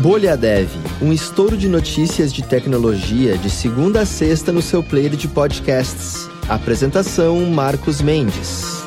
Bolha Dev, um estouro de notícias de tecnologia de segunda a sexta no seu player de podcasts. Apresentação Marcos Mendes.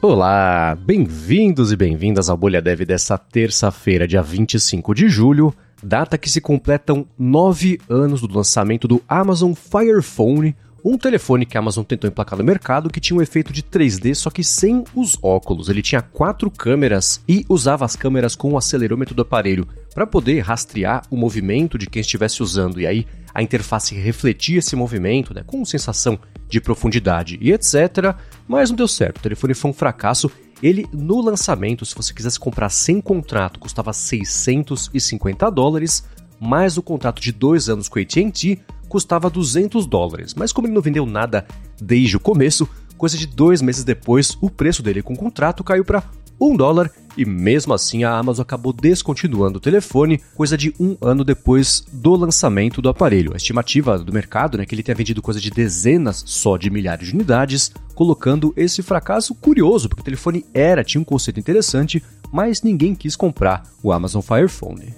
Olá, bem-vindos e bem-vindas ao Bolha Dev dessa terça-feira, dia 25 de julho, data que se completam nove anos do lançamento do Amazon Fire Phone, um telefone que a Amazon tentou emplacar no mercado que tinha um efeito de 3D, só que sem os óculos. Ele tinha quatro câmeras e usava as câmeras com o acelerômetro do aparelho para poder rastrear o movimento de quem estivesse usando. E aí a interface refletia esse movimento, né, com sensação de profundidade e etc. Mas não deu certo. O telefone foi um fracasso. Ele, no lançamento, se você quisesse comprar sem contrato, custava 650 dólares, mais o contrato de dois anos com a AT&T custava 200 dólares, mas como ele não vendeu nada desde o começo, coisa de dois meses depois, o preço dele com o contrato caiu para 1 dólar e mesmo assim a Amazon acabou descontinuando o telefone coisa de um ano depois do lançamento do aparelho. A estimativa do mercado é né, que ele tenha vendido coisa de dezenas só de milhares de unidades, colocando esse fracasso curioso, porque o telefone era, tinha um conceito interessante, mas ninguém quis comprar o Amazon Fire Phone.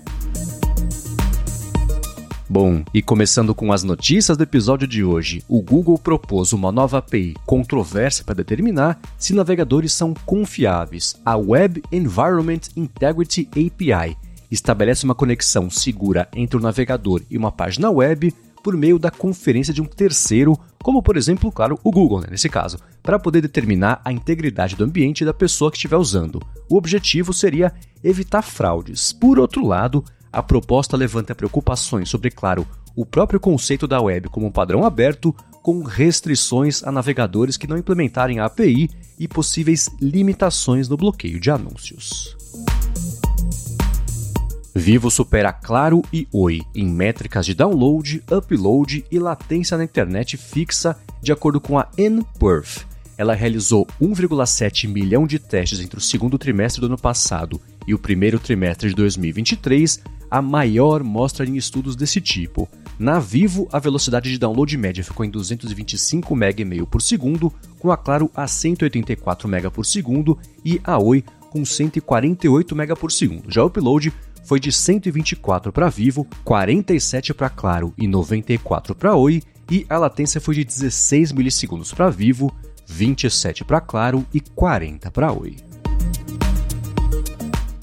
Bom, e começando com as notícias do episódio de hoje, o Google propôs uma nova API controversa para determinar se navegadores são confiáveis. A Web Environment Integrity API estabelece uma conexão segura entre o navegador e uma página web por meio da conferência de um terceiro, como por exemplo, claro, o Google, né, nesse caso, para poder determinar a integridade do ambiente da pessoa que estiver usando. O objetivo seria evitar fraudes. Por outro lado, a proposta levanta preocupações sobre, claro, o próprio conceito da web como um padrão aberto, com restrições a navegadores que não implementarem a API e possíveis limitações no bloqueio de anúncios. Vivo supera Claro e Oi em métricas de download, upload e latência na internet fixa, de acordo com a NPerf. Ela realizou 1,7 milhão de testes entre o segundo trimestre do ano passado e o primeiro trimestre de 2023, a maior mostra em estudos desse tipo. Na Vivo, a velocidade de download média ficou em 225 MB por segundo, com a Claro a 184 MB por segundo e a Oi com 148 MB por segundo. Já o upload foi de 124 para Vivo, 47 para Claro e 94 para Oi, e a latência foi de 16 milissegundos para Vivo, 27 para Claro e 40 para Oi.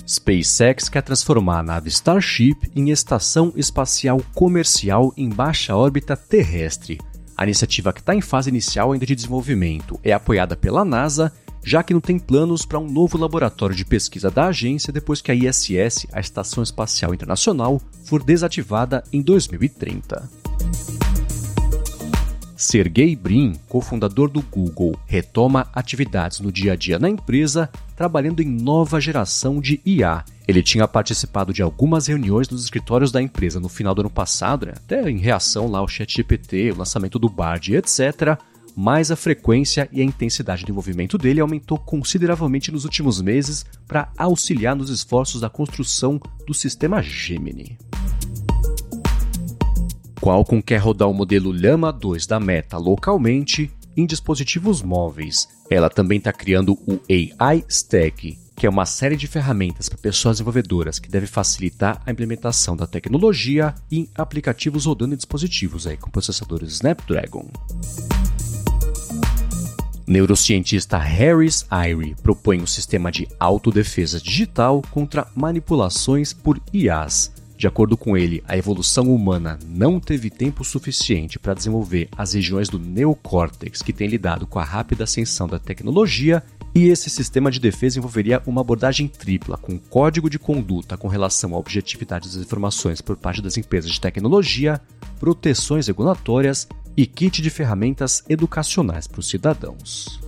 SpaceX quer transformar a nave Starship em estação espacial comercial em baixa órbita terrestre. A iniciativa, que está em fase inicial ainda de desenvolvimento, é apoiada pela NASA, já que não tem planos para um novo laboratório de pesquisa da agência depois que a ISS, a Estação Espacial Internacional, for desativada em 2030. Sergey Brin, cofundador do Google, retoma atividades no dia a dia na empresa, trabalhando em nova geração de IA. Ele tinha participado de algumas reuniões nos escritórios da empresa no final do ano passado, né? até em reação lá ao ChatGPT, o lançamento do Bard, etc. Mas a frequência e a intensidade de envolvimento dele aumentou consideravelmente nos últimos meses para auxiliar nos esforços da construção do sistema Gemini. Qualcomm quer rodar o modelo Llama 2 da Meta localmente em dispositivos móveis. Ela também está criando o AI Stack, que é uma série de ferramentas para pessoas desenvolvedoras que deve facilitar a implementação da tecnologia em aplicativos rodando em dispositivos aí, com processadores Snapdragon. Neurocientista Harris Irie propõe um sistema de autodefesa digital contra manipulações por IAs de acordo com ele, a evolução humana não teve tempo suficiente para desenvolver as regiões do neocórtex que têm lidado com a rápida ascensão da tecnologia, e esse sistema de defesa envolveria uma abordagem tripla, com código de conduta com relação à objetividade das informações por parte das empresas de tecnologia, proteções regulatórias e kit de ferramentas educacionais para os cidadãos.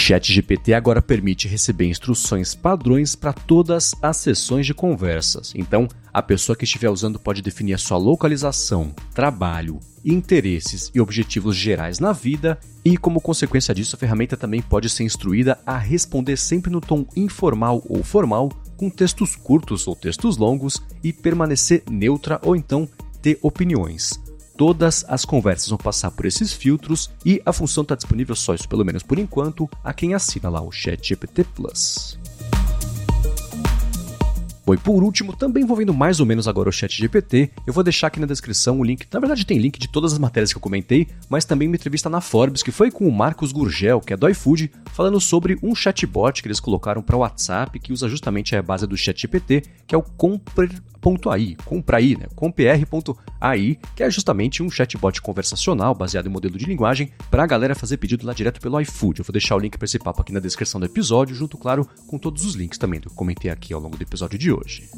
ChatGPT agora permite receber instruções padrões para todas as sessões de conversas. Então, a pessoa que estiver usando pode definir a sua localização, trabalho, interesses e objetivos gerais na vida, e como consequência disso, a ferramenta também pode ser instruída a responder sempre no tom informal ou formal, com textos curtos ou textos longos, e permanecer neutra ou então ter opiniões. Todas as conversas vão passar por esses filtros e a função está disponível só isso, pelo menos por enquanto, a quem assina lá o Chat GPT Plus. Bom, e por último, também envolvendo mais ou menos agora o chat GPT, eu vou deixar aqui na descrição o link, na verdade tem link de todas as matérias que eu comentei, mas também uma entrevista na Forbes, que foi com o Marcos Gurgel, que é do iFood, falando sobre um chatbot que eles colocaram para o WhatsApp, que usa justamente a base do chat GPT, que é o Compre.ai, Compraí, né? Compr.ai, que é justamente um chatbot conversacional baseado em modelo de linguagem para a galera fazer pedido lá direto pelo iFood. Eu vou deixar o link para esse papo aqui na descrição do episódio, junto, claro, com todos os links também que eu comentei aqui ao longo do episódio de hoje.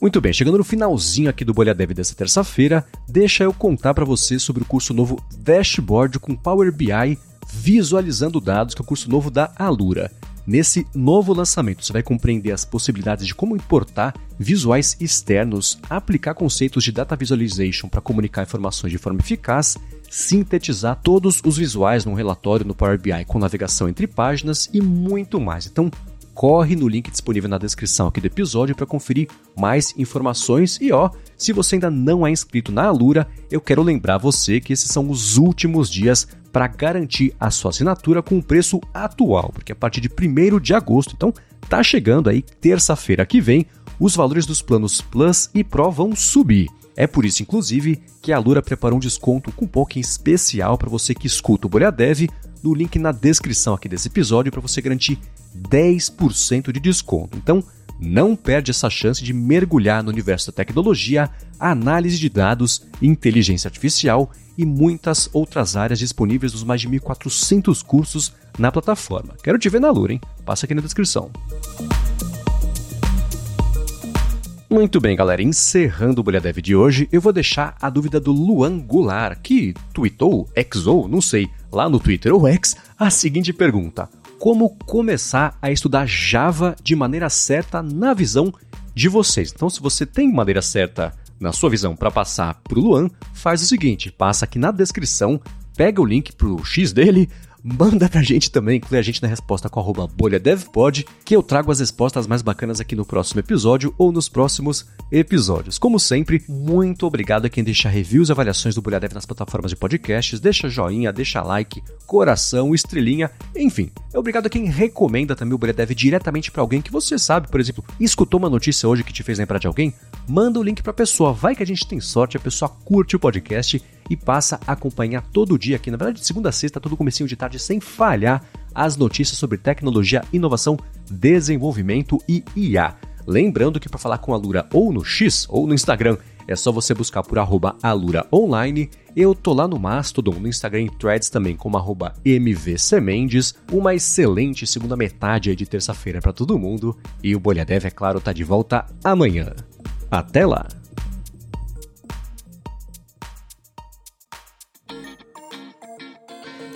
Muito bem, chegando no finalzinho aqui do Bolha Dev dessa terça-feira, deixa eu contar para você sobre o curso novo Dashboard com Power BI visualizando dados, que é o curso novo da Alura. Nesse novo lançamento, você vai compreender as possibilidades de como importar visuais externos, aplicar conceitos de data visualization para comunicar informações de forma eficaz, sintetizar todos os visuais num relatório no Power BI com navegação entre páginas e muito mais. Então, corre no link disponível na descrição aqui do episódio para conferir mais informações. E ó, se você ainda não é inscrito na Alura, eu quero lembrar você que esses são os últimos dias para garantir a sua assinatura com o preço atual, porque a partir de 1 de agosto, então tá chegando aí terça-feira que vem, os valores dos planos Plus e Pro vão subir. É por isso, inclusive, que a Alura preparou um desconto com um pouquinho especial para você que escuta o Bolha Dev no link na descrição aqui desse episódio para você garantir 10% de desconto. Então, não perde essa chance de mergulhar no universo da tecnologia, análise de dados, inteligência artificial e muitas outras áreas disponíveis nos mais de 1.400 cursos na plataforma. Quero te ver na Lura, hein? Passa aqui na descrição. Muito bem, galera. Encerrando o Bolha Dev de hoje, eu vou deixar a dúvida do Luan Goulart, que tweetou, exou, não sei, lá no Twitter ou X, a seguinte pergunta: Como começar a estudar Java de maneira certa na visão de vocês? Então, se você tem maneira certa na sua visão para passar para o Luan, faz o seguinte: passa aqui na descrição, pega o link para o X dele, manda pra gente também, inclui a gente na resposta com arroba bolhadevpod, que eu trago as respostas mais bacanas aqui no próximo episódio ou nos próximos episódios. Como sempre, muito obrigado a quem deixa reviews e avaliações do Bolha Dev nas plataformas de podcasts, deixa joinha, deixa like, coração, estrelinha, enfim. Obrigado a quem recomenda também o Bolha Dev diretamente para alguém que você sabe, por exemplo, escutou uma notícia hoje que te fez lembrar de alguém? Manda o link pra pessoa, vai que a gente tem sorte, a pessoa curte o podcast e passa a acompanhar todo dia aqui, na verdade, de segunda a sexta, todo comecinho de tarde, sem falhar, as notícias sobre tecnologia, inovação, desenvolvimento e IA. Lembrando que para falar com a Lura ou no X ou no Instagram, é só você buscar por arroba Alura Online. Eu tô lá no Mastodon, no Instagram e Threads também como arroba MVCMendes. Uma excelente segunda metade de terça-feira para todo mundo. E o Bolha Dev, é claro, tá de volta amanhã. Até lá!